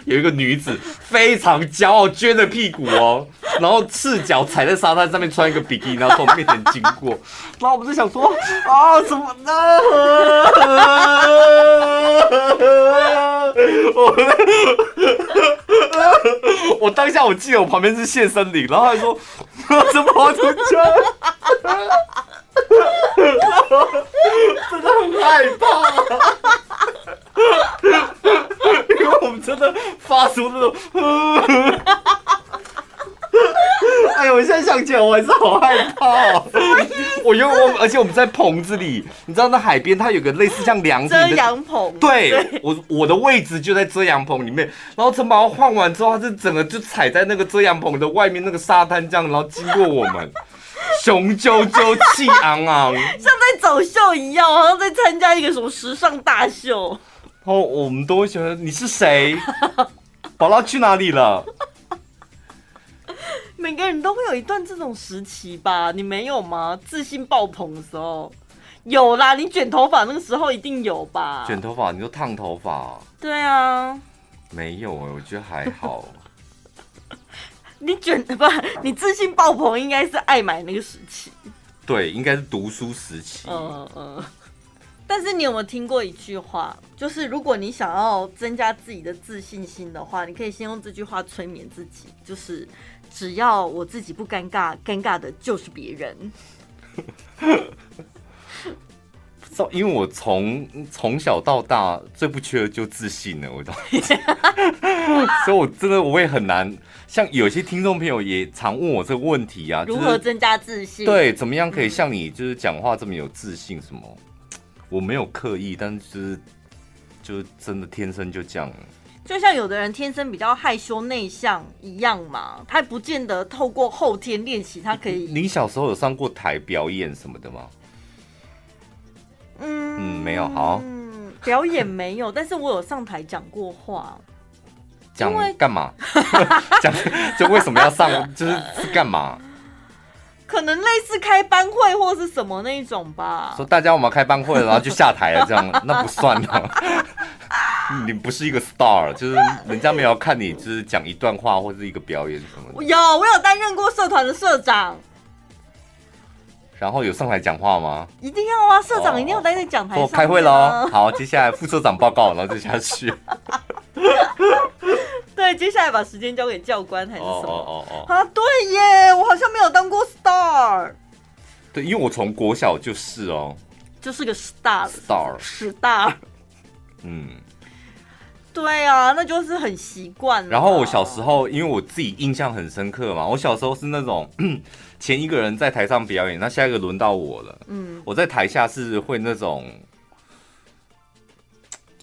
有一个女子非常骄傲，撅着屁股哦，然后赤脚踩在沙滩上面，穿一个比基尼，然后从面前经过，然后我们就想说啊，怎么呢？我当下我记得我旁边是谢森林，然后还说怎么跑出去？真的很害怕。因为我们真的发出那种，哎呦！我现在想起来，我还是好害怕哦。我因为我，而且我们在棚子里，你知道那海边它有个类似像凉遮阳棚。对，我我的位置就在遮阳棚里面。然后城堡换完之后，它是整个就踩在那个遮阳棚的外面那个沙滩这样，然后经过我们，雄赳赳，气昂昂，像在走秀一样，好像在参加一个什么时尚大秀。哦，我们都会觉得你是谁？宝拉去哪里了？每个人都会有一段这种时期吧？你没有吗？自信爆棚的时候有啦。你卷头发那个时候一定有吧？卷头发，你说烫头发？对啊。没有哎，我觉得还好。你卷不？你自信爆棚应该是爱买那个时期。对，应该是读书时期。嗯嗯。但是你有没有听过一句话？就是如果你想要增加自己的自信心的话，你可以先用这句话催眠自己，就是只要我自己不尴尬，尴尬的就是别人。因为我从从小到大最不缺的就自信了，我懂。所以，我真的我也很难。像有些听众朋友也常问我这个问题啊，如何增加自信？对，怎么样可以像你就是讲话这么有自信？什么？我没有刻意，但是就是真的天生就这样。就像有的人天生比较害羞内向一样嘛，他不见得透过后天练习，他可以。你小时候有上过台表演什么的吗？嗯嗯，没有。好，嗯，表演没有，但是我有上台讲过话。讲干嘛？讲就为什么要上？就是是干嘛？可能类似开班会或是什么那一种吧。说大家我们要开班会了，然后就下台了，这样 那不算了。你不是一个 star，就是人家没有看你，就是讲一段话或是一个表演什么的。有，我有担任过社团的社长。然后有上台讲话吗？一定要啊，社长一定要待在讲台上。哦，开会喽。好，接下来副社长报告，然后就下去。对，接下来把时间交给教官还是什么？哦哦哦啊，对耶，我好像没有当过 star。对，因为我从国小就是哦，就是个 star，star，star。嗯，对啊，那就是很习惯。然后我小时候，因为我自己印象很深刻嘛，我小时候是那种 前一个人在台上表演，那下一个轮到我了。嗯，我在台下是会那种。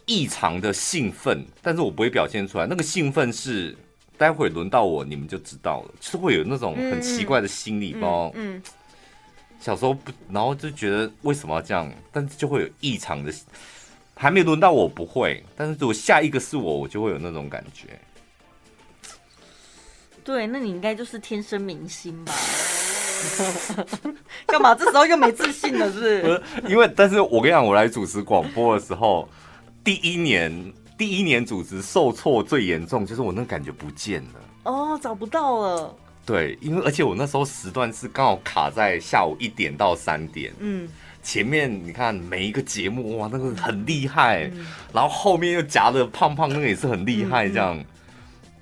异常的兴奋，但是我不会表现出来。那个兴奋是待会轮到我，你们就知道了，就是会有那种很奇怪的心理包。嗯，嗯，小时候不，然后就觉得为什么要这样，但是就会有异常的，还没轮到我不会，但是如果下一个是我，我就会有那种感觉。对，那你应该就是天生明星吧？干嘛？这时候又没自信了，是不是？不是，因为，但是我跟你讲，我来主持广播的时候，第一年，第一年主持受挫最严重，就是我那感觉不见了。哦，找不到了。对，因为而且我那时候时段是刚好卡在下午一点到三点。嗯。前面你看每一个节目，哇，那个很厉害，嗯、然后后面又夹的胖胖，那个也是很厉害，这样。嗯嗯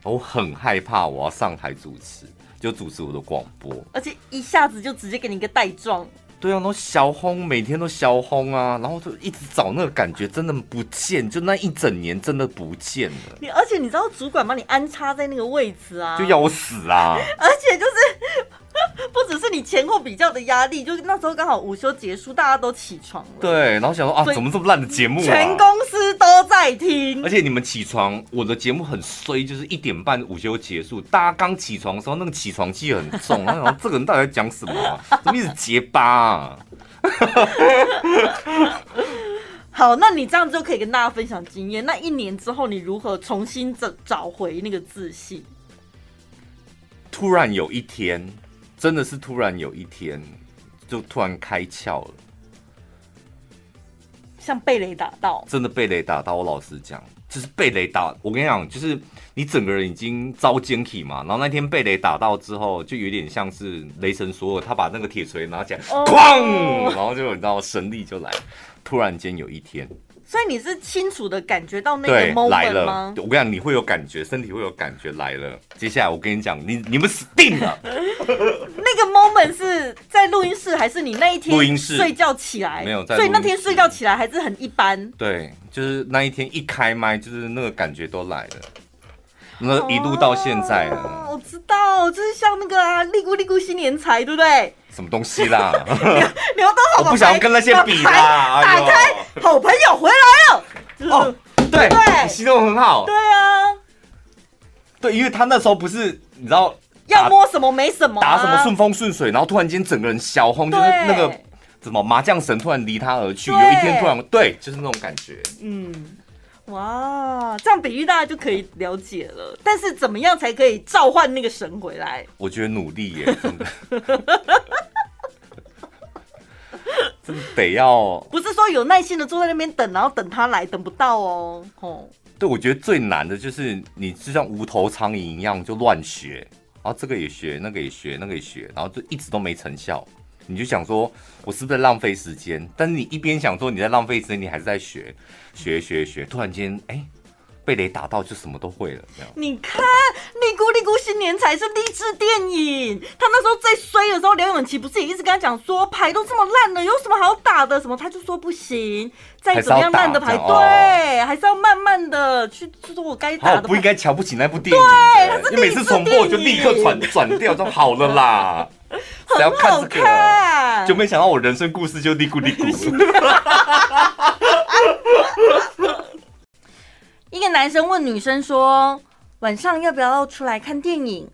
我很害怕，我要上台主持。就主持我的广播，而且一下子就直接给你一个带状。对啊，那小轰每天都小轰啊，然后就一直找那个感觉，真的不见，就那一整年真的不见了。你而且你知道主管把你安插在那个位置啊，就要我死啊！而且就是。不只是你前后比较的压力，就是那时候刚好午休结束，大家都起床了。对，然后想说啊，怎么这么烂的节目啊？全公司都在听。而且你们起床，我的节目很衰，就是一点半午休结束，大家刚起床的时候，那个起床气很重。然后这个人到底在讲什么啊？怎么一直结巴啊？好，那你这样就可以跟大家分享经验。那一年之后，你如何重新找找回那个自信？突然有一天。真的是突然有一天，就突然开窍了，像被雷打到，真的被雷打到。我老实讲，就是被雷打。我跟你讲，就是你整个人已经遭奸体嘛，然后那天被雷打到之后，就有点像是雷神索尔，他把那个铁锤拿起来，哐、oh，然后就你知道神力就来，突然间有一天。所以你是清楚的感觉到那个 moment 来了吗？我跟你讲，你会有感觉，身体会有感觉来了。接下来我跟你讲，你你们死定了。那个 moment 是在录音室，还是你那一天录音室睡觉起来？没有在。所以那天睡觉起来还是很一般。对，就是那一天一开麦，就是那个感觉都来了。那一路到现在了。哦，我知道，就是像那个啊，利咕利咕新年财，对不对？什么东西啦？刘德好，我不想跟那些比啦。打开，好朋友回来了。哦，对对，形容很好。对啊，对，因为他那时候不是你知道要摸什么没什么，打什么顺风顺水，然后突然间整个人小红，就是那个什么麻将神突然离他而去，有一天突然对，就是那种感觉。嗯，哇，这样比喻大家就可以了解了。但是怎么样才可以召唤那个神回来？我觉得努力耶，真的。真得要，不是说有耐心的坐在那边等，然后等他来，等不到哦。哦，对，我觉得最难的就是你就像无头苍蝇一样就乱学，然后这个也学，那个也学，那个也学，然后就一直都没成效。你就想说，我是不是在浪费时间？但是你一边想说你在浪费时间，你还是在学，学学学，突然间，哎。被雷打到就什么都会了，你看，利姑利姑新年才是励志电影。他那时候最衰的时候，梁咏琪不是也一直跟他讲说，牌都这么烂了，有什么好打的？什么他就说不行，再怎么样烂的牌，对，还是要慢慢的去做我该打的。不应该瞧不起那部电影，对，你每次重播我就立刻转转掉，就好了啦。很好看，就没想到我人生故事就嘀咕嘀咕。一个男生问女生说：“晚上要不要出来看电影？”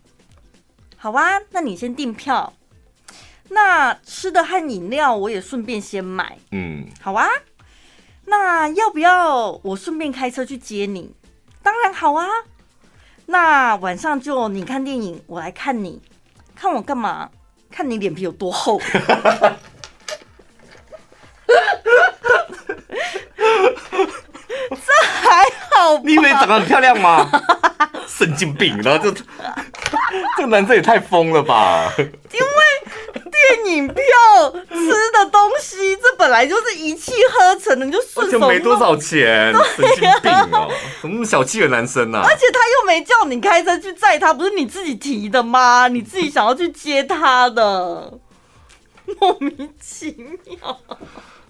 好啊，那你先订票。那吃的和饮料我也顺便先买。嗯，好啊。那要不要我顺便开车去接你？当然好啊。那晚上就你看电影，我来看你。看我干嘛？看你脸皮有多厚。这还好？你以为长得很漂亮吗？神经病！然后这 这个男生也太疯了吧？因为电影票、吃的东西，这本来就是一气呵成的，你就顺手。就没多少钱，神经病哦！怎么那么小气的男生呢？而且他又没叫你开车去载他，不是你自己提的吗？你自己想要去接他的，莫名其妙。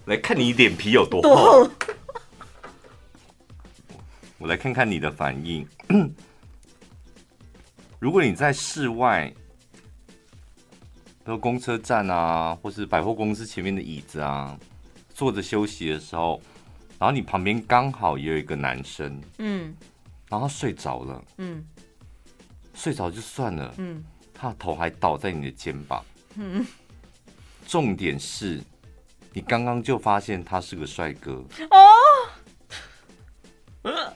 来看你脸皮有多厚。我来看看你的反应。如果你在室外，比如公车站啊，或是百货公司前面的椅子啊，坐着休息的时候，然然后你旁边刚好也有一个男生，嗯，然后他睡着了，嗯，睡着就算了，嗯，他的头还倒在你的肩膀，嗯，重点是，你刚刚就发现他是个帅哥。哦，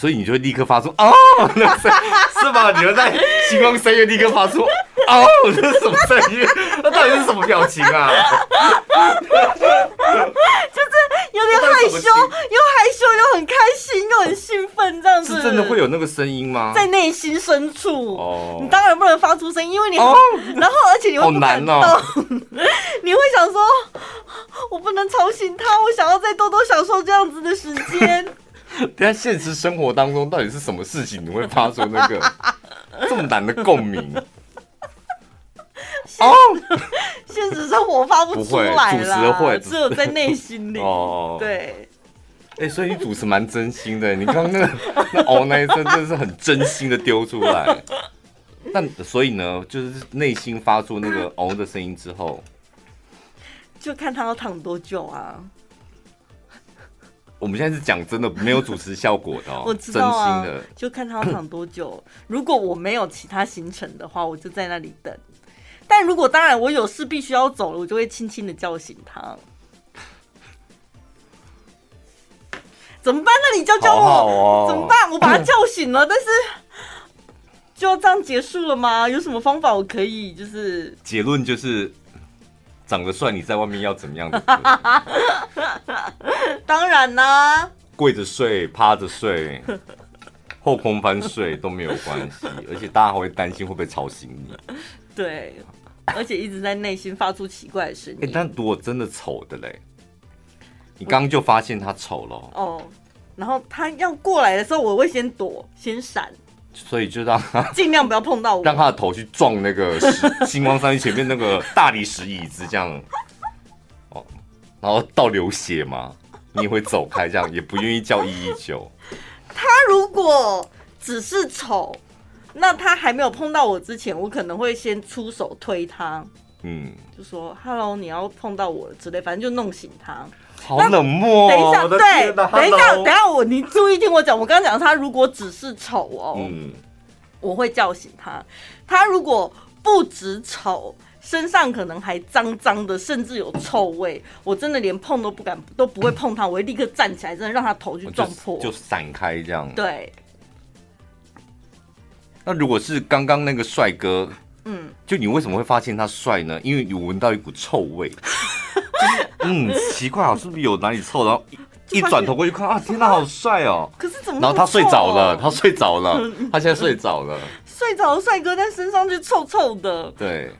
所以你就会立刻发出哦，那 声是吧？你会在星光三月立刻发出哦，这是什么声音？那到底是什么表情啊？就是有点害羞，又害羞又很开心又很兴奋，这样子。是真的会有那个声音吗？在内心深处，哦，你当然不能发出声音，因为你哦，然后而且你会不敢动，你会想说，我不能吵醒他，我想要再多多享受这样子的时间。但现实生活当中，到底是什么事情你会发出那个 这么难的共鸣？哦，现实生活发不出来了，主持会，只有在内心里。哦，对。哎、欸，所以你主持蛮真心的，你刚刚那个那哦那一声真的是很真心的丢出来。但所以呢，就是内心发出那个哦的声音之后，就看他要躺多久啊。我们现在是讲真的，没有主持效果的哦。我知道啊，真心的，就看他要躺多久。如果我没有其他行程的话，我就在那里等。但如果当然我有事必须要走了，我就会轻轻的叫醒他。怎么办？那你教教我好好、哦、怎么办？我把他叫醒了，但是就要这样结束了吗？有什么方法我可以就是？结论就是。长得帅，你在外面要怎么样？当然啦、啊，跪着睡、趴着睡、后空翻睡都没有关系，而且大家还会担心会不会吵醒你。对，而且一直在内心发出奇怪的声音。哎、欸，但如果真的丑的嘞，你刚刚就发现他丑了哦，然后他要过来的时候，我会先躲，先闪。所以就让他 尽量不要碰到我，让他的头去撞那个星 光三前面那个大理石椅子，这样哦，然后倒流血嘛，你也会走开，这样也不愿意叫一一九。他如果只是丑，那他还没有碰到我之前，我可能会先出手推他，嗯，就说 “hello”，你要碰到我了之类，反正就弄醒他。好冷漠、哦。等一下，对，等一下，等一下，我你注意听我讲。我刚刚讲他如果只是丑哦，嗯，我会叫醒他。他如果不止丑，身上可能还脏脏的，甚至有臭味，我真的连碰都不敢，都不会碰他。我会立刻站起来，真的让他头去撞破，就散开这样。对。那如果是刚刚那个帅哥，嗯，就你为什么会发现他帅呢？因为你闻到一股臭味。嗯，奇怪啊，是不是有哪里臭？然后一一转头过去看啊，天哪，好帅哦！可是怎么、啊？然后他睡着了，他睡着了，他现在睡着了。睡着的帅哥，但身上就臭臭的。对，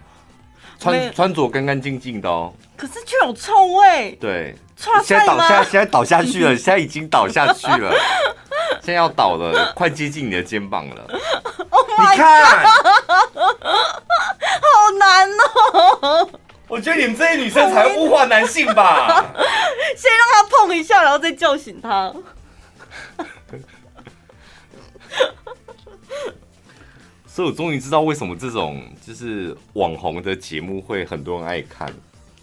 穿穿着干干净净的哦。可是却有臭味。对，现在倒下，现在倒下去了，现在已经倒下去了，现在要倒了，快接近你的肩膀了。Oh、你看，好难哦。我觉得你们这些女生才物化男性吧。先让他碰一下，然后再叫醒他。所以我终于知道为什么这种就是网红的节目会很多人爱看。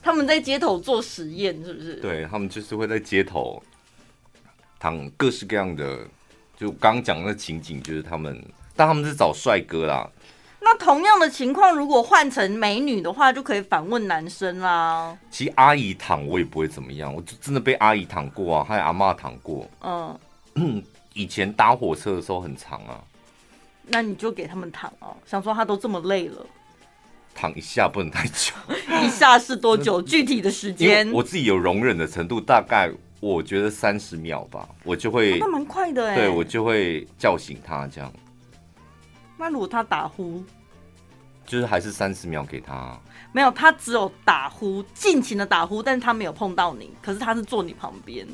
他们在街头做实验，是不是？对，他们就是会在街头躺各式各样的，就刚刚讲的情景，就是他们，但他们是找帅哥啦。那同样的情况，如果换成美女的话，就可以反问男生啦。其实阿姨躺我也不会怎么样，我就真的被阿姨躺过啊，还有阿妈躺过。嗯，以前搭火车的时候很长啊。那你就给他们躺哦，想说他都这么累了，躺一下不能太久。一下是多久？具体的时间？我自己有容忍的程度，大概我觉得三十秒吧，我就会。那蛮快的哎。对，我就会叫醒他这样。那如果他打呼？就是还是三十秒给他，没有，他只有打呼，尽情的打呼，但是他没有碰到你，可是他是坐你旁边，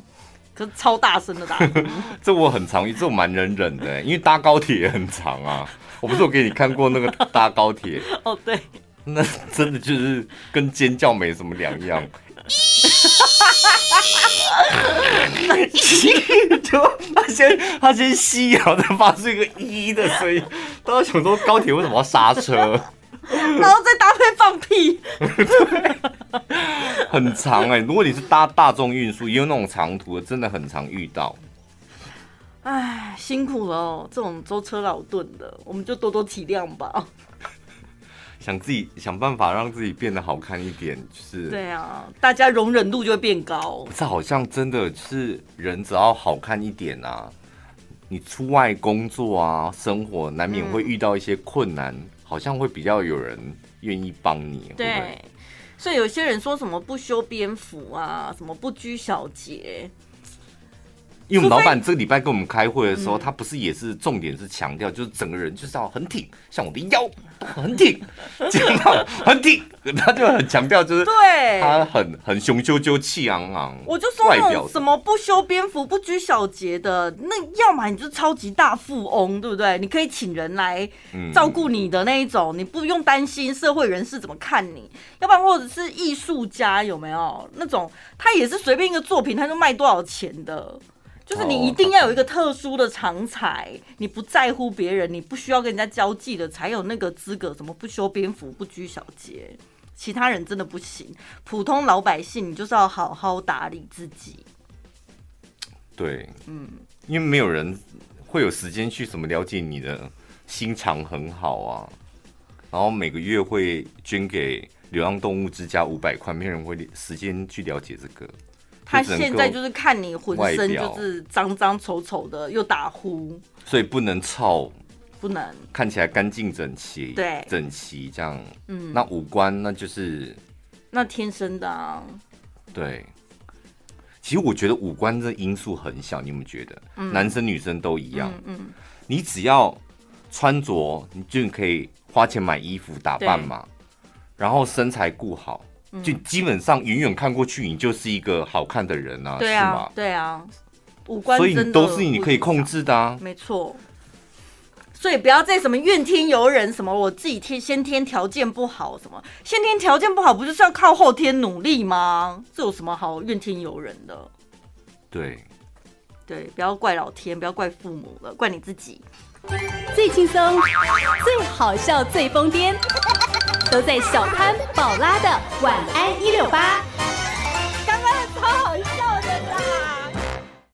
可是超大声的打呼。这我很常，这我蛮能忍的，因为搭高铁也很长啊。我不是有给你看过那个搭高铁？哦，对，那真的就是跟尖叫没什么两样。就他先他先吸，然后再发出一个“一”的声音。大家想说高铁为什么要刹车？然后再搭配放屁。很长哎、欸。如果你是搭大众运输，也有那种长途的，真的很常遇到。哎，辛苦了哦，这种舟车劳顿的，我们就多多体谅吧。想自己想办法让自己变得好看一点，就是对啊，大家容忍度就会变高。这好像真的是人只要好看一点啊，你出外工作啊，生活难免会遇到一些困难，嗯、好像会比较有人愿意帮你。对，所以有些人说什么不修边幅啊，什么不拘小节。因为我们老板这个礼拜跟我们开会的时候，他不是也是重点是强调，就是整个人就是要很挺，像我的腰很挺，肩膀很挺，他就很强调，就是对他很很雄赳赳、气昂昂。我就说那种什么不修边幅、不拘小节的，那要么你就是超级大富翁，对不对？你可以请人来照顾你的那一种，你不用担心社会人士怎么看你。要不然或者是艺术家有没有那种，他也是随便一个作品，他就卖多少钱的。就是你一定要有一个特殊的长才，你不在乎别人，你不需要跟人家交际的，才有那个资格。什么不修边幅、不拘小节，其他人真的不行。普通老百姓，你就是要好好打理自己。对，嗯，因为没有人会有时间去什么了解你的心肠很好啊，然后每个月会捐给流浪动物之家五百块，没有人会时间去了解这个。他现在就是看你浑身就是脏脏丑丑的，又打呼，所以不能臭，不能看起来干净整齐，对，整齐这样。嗯，那五官那就是那天生的啊。对，其实我觉得五官这因素很小，你有没有觉得？嗯，男生女生都一样。嗯，嗯，你只要穿着，你就可以花钱买衣服打扮嘛，然后身材顾好。就基本上远远看过去，你就是一个好看的人啊，对啊，是吗？对啊，五官所以都是你可以控制的啊，没错。所以不要再什么怨天尤人，什么我自己天先天条件不好，什么先天条件不好，不就是要靠后天努力吗？这有什么好怨天尤人的？对，对，不要怪老天，不要怪父母了，怪你自己。最轻松、最好笑、最疯癫，都在小潘宝拉的晚安一六八。刚刚超好笑。